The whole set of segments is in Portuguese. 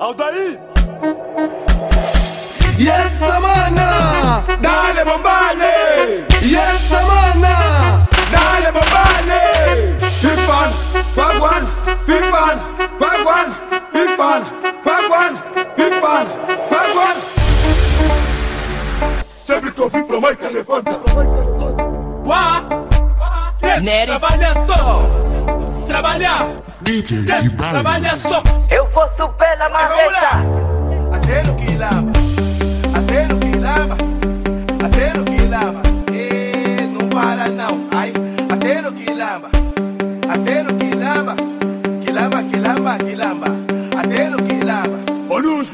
Aldair! Yes, Samana! Dale, bombale! Yes, Samana! Dale, bombale! Pipan, Pagwan, Pipan, Pagwan, Pipan, Pagwan, Pipan, Pagwan! Sempre que eu vi pra mãe que Neri! Trabalha só! Trabalhar! Trabalha só! Eu vou subir na marreta. Até no quilamba, até no quilamba, até no quilamba. E não para não, ai, até no quilamba, até no quilamba, quilamba, quilamba, quilamba, até no quilamba. Olha os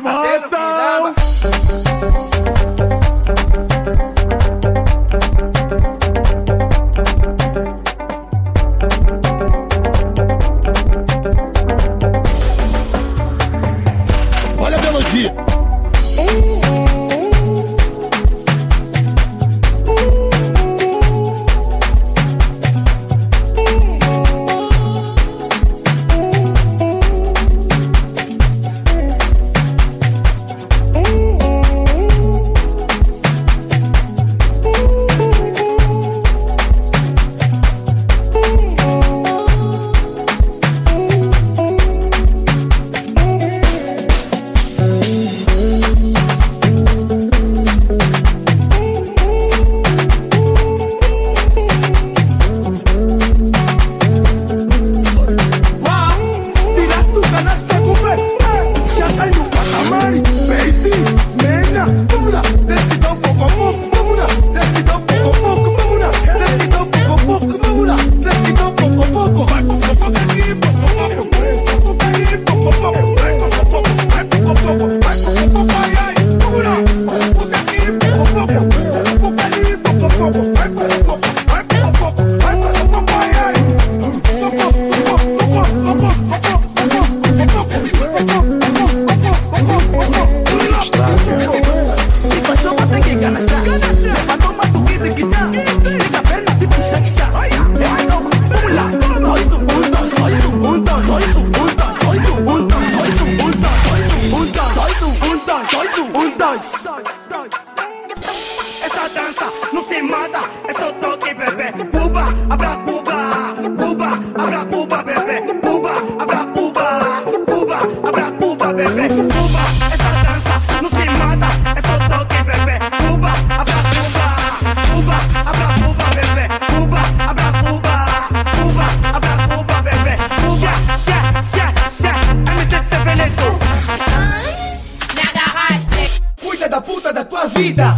da puta da tua vida.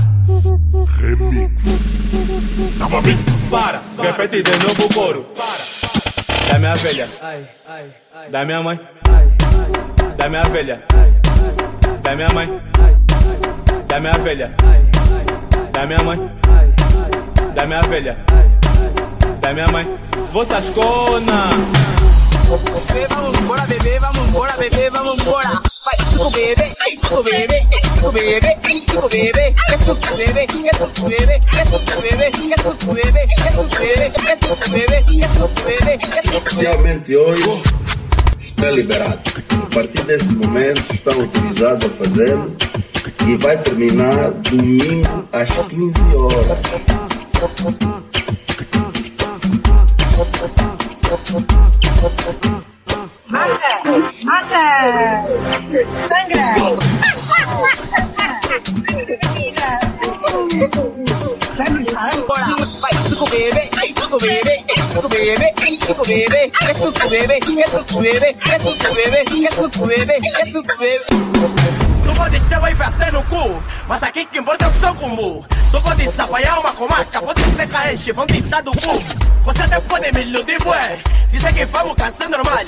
Para, repete de novo o coro. Da minha velha, da minha mãe, da minha velha, da minha mãe, da minha velha, da minha mãe, da minha velha, da minha mãe. Você ascona. Vamos embora, bebê, vamos embora, bebê, vamos embora. Vai, suco bebê, ai, suco bebê, ai, suco bebê, ai, suco bebê, é suco bebê, é suco bebê, é suco bebê, é suco bebê, é suco bebê, é suco bebê, é suco bebê, é suco bebê. Oficialmente hoje está liberado. A partir deste momento estão autorizados a fazê-lo e vai terminar domingo às 15 horas. Mata! Sangra! Embora, vai, suco bebê, ai, suco bebê, é suco bebê, ai, suco bebê, é suco bebê, é suco bebê, é suco bebê, é suco bebê, é suco bebê. Tu pode ter vai bater no cu, mas aqui que importa é o seu combo. Tu pode apanhar uma comarca, pode ser caenche, vão ditar do cu. Você até pode me iludir, bué. Dizer que vamos cansar normal.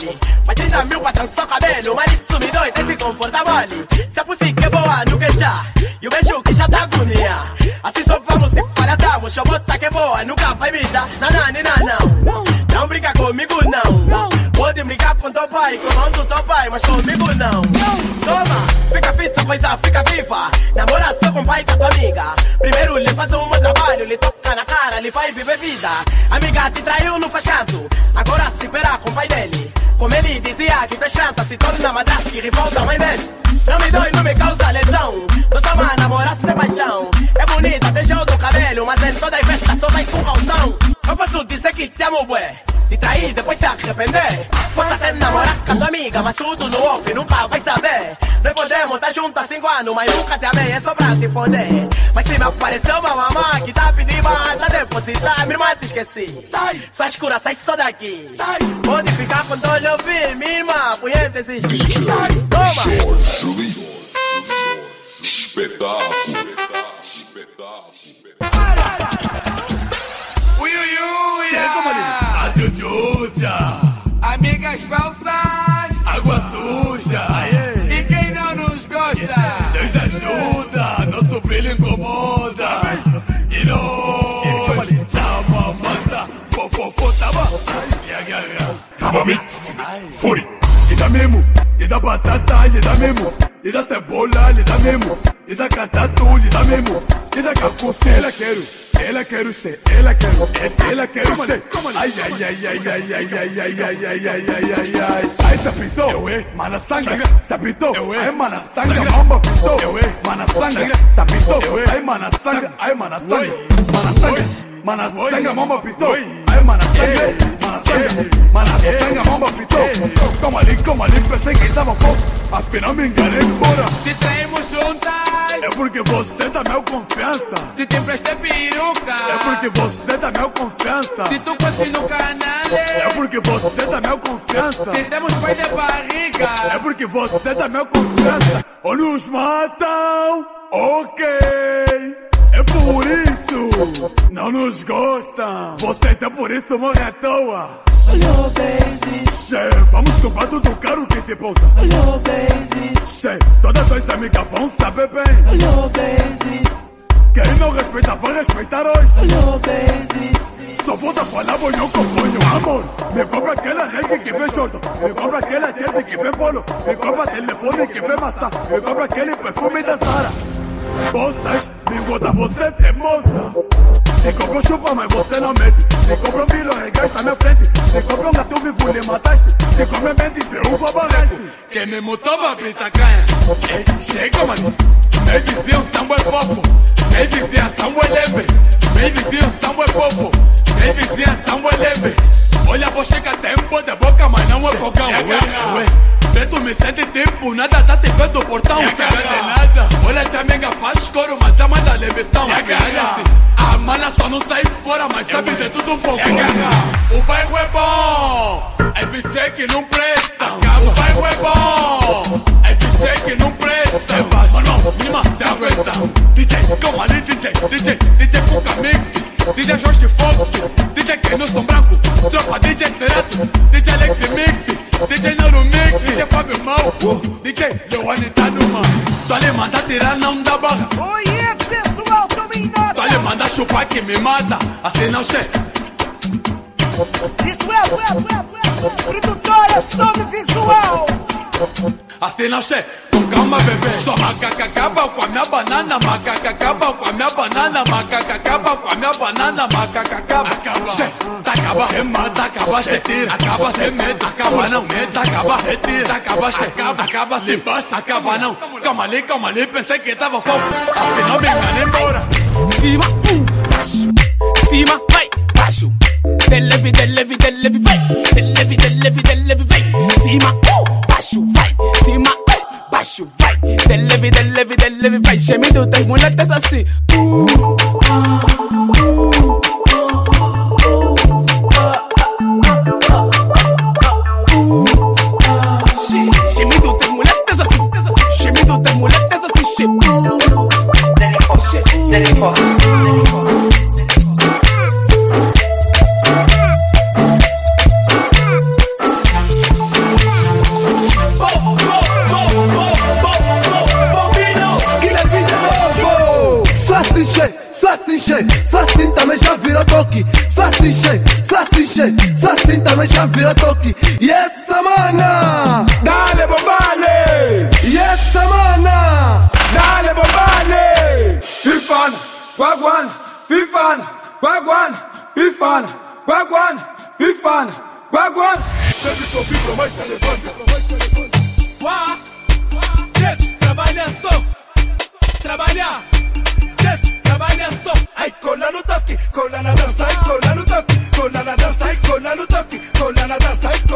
Mas 30 mil pra trançar o cabelo, mas isso me dói, tem se comportar mal. Se a pussy que é boa no queixar, e o beijo que já tá agonia. Assim só vamos se faradamos, chobota que é boa, nunca vai me dar. Não, não, não, não. Não brinca comigo, não. Pode brigar com teu pai, com o nome do teu pai, mas comigo não. Toma, fica fit, coisa fica viva. Namora só com o pai da tua amiga. Primeiro lhe faz um bom trabalho, lhe toca na cara, lhe faz viver vida. Amiga te traiu, não faz caso. Agora se espera com o pai dele. Como ele dizia que tua esperança se torna madrasta e rival da mãe dele. Não me dói, não me causa lesão. Não sou uma namorada sem paixão. É bonita, tem gel do cabelo, mas em toda dizer que te amo, bué. Te trair, depois se arrepender. Posso até namorar com a tua amiga, mas tudo no off, nunca vai saber. Nós podemos estar juntos há cinco anos, mas nunca te amei, é só pra te foder. Mas se me apareceu uma mamã que tá pedindo pra depositar, minha irmã te esqueci. Sai, sua escura, sai só daqui. Sai, pode ficar com todo eu vi, minha irmã, punheta existe. Sai, toma. Espetáculo. Espetáculo. Ui, Falsas! água suja. E quem não nos gosta? Deus ajuda, nosso filho incomoda. E nós, chama, manda, fofofo, tava. E agarra. Tava mix, foi. E dá mesmo, e dá batata, e dá mesmo. E dá cebola, e mesmo. E dá catatu, e mesmo. E dá capuça, ela quero. Ela quero ser, ela quero, ela quero ser. Ai, ai, ai, ai, ai, ai, ai, ai, ai, ai, ai, ai, ai, ai. Ai, se apitou, eu é, mana sangue, se apitou, eu é, mana sangue, mamba apitou, eu é, mana sangue, se apitou, eu é, ai, mana sangue, ai, mana sangue, mana sangue, mana sangue, mamba apitou, ai, mana sangue, mana sangue, mana sangue, mamba apitou. Como ali, como ali, pensei que tava fogo, afinal me enganei embora. Se traímos juntas! É porque você dá meu confiança. Se te emprestei peruca! É porque você dá meu confiança. Se tu fosse no canal! É porque você dá meu confiança. Se temos pai de barriga! É porque você dá meu confiança. Ou nos matam, ok. É por isso, não nos gostam. Vocês é por isso morrem à toa. Olha, baby, Che, vamos comprar tudo caro que te pousa. olha, baby, Che, todas as amigas vão saber bem. olha, baby, Quem não respeita, vai respeitar hoje. olha, baby. Só falta falar bonhão com sonho, amor. Me compra aquela reggae que vem short. Me compra aquela gente que vem polo. Me compra telefone que vem maçã. Me compra aquele perfume da Sara. Postas, bigota, você tem moça. Me comprou chupa, mas você não mete. Me comprou um bilhão, regasta minha frente. Me comprou um gato vivo, lhe mataste. Me comprou mente, deu um fabaleste. Que me mutou pra pitacanha. Chega, mano. Meu vizinho, sambo é fofo. Meu vizinho, sambo é leve. Meu vizinho, sambo é fofo. Meu vizinho, sambo é leve. Olha, vou chegar tempo de boca, mas não é fogão. Ué, ué. Vê, tu me sente tempo, nada tá te vendo portão. É, coro, mas a manda levição. A mana só não sai fora, mas sabe de tudo um pouco. O bairro é chupar que me mata, assim não che. Isto é, é, é, é. Produtora Som Visual. Assim não che. Com calma, bebê. Só macaca acaba com a minha banana, macaca acaba com a minha banana, macaca acaba com a minha banana, macaca acaba. Che, tá acaba, remata, acaba, che, tira, acaba, se mete, acaba, não mete, acaba, retira, acaba, che, acaba, acaba, se baixa, acaba, não. Calma ali, calma ali, pensei que tava fofo, afinal me enganei embora. Cima, um, baixo. Cima, vai, baixo. Deleve, deleve, deleve, vai. Deleve, deleve, deleve, vai. Cima, um, baixo, vai. Cima, um, baixo, vai. Deleve, deleve, deleve, vai. Gemido das muletas assim. Uh, ah, vila toki yes samana dale bobale yes samana dale bobale fifan guaguan. fifan guaguan. fifan guaguan. fifan guaguan. send it to people my telephone wa yes trabalha só trabalhar yes trabalha só ai cola no toque cola na dança ai cola no toque cola na dança ai cola no toque Yo, la la psycho.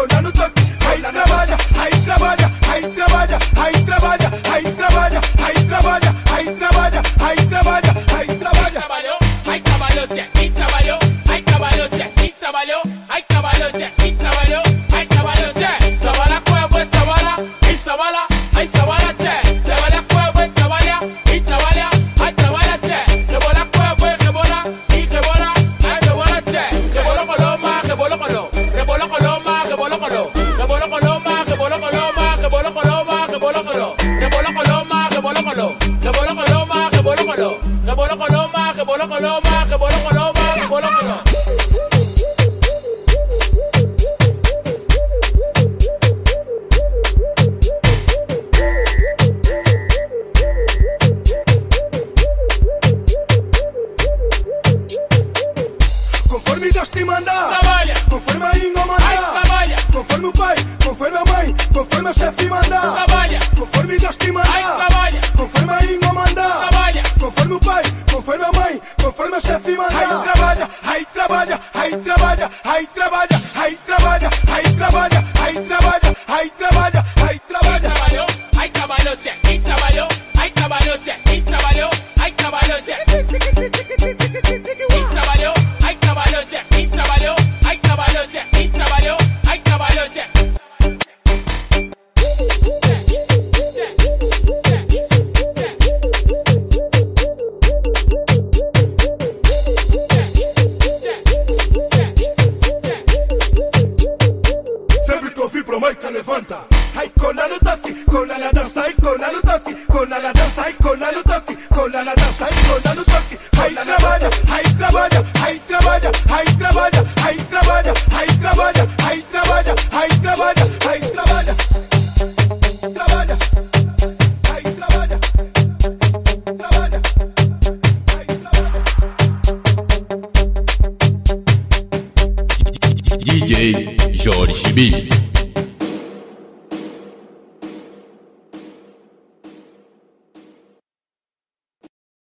Coloma, que Ahí trabalha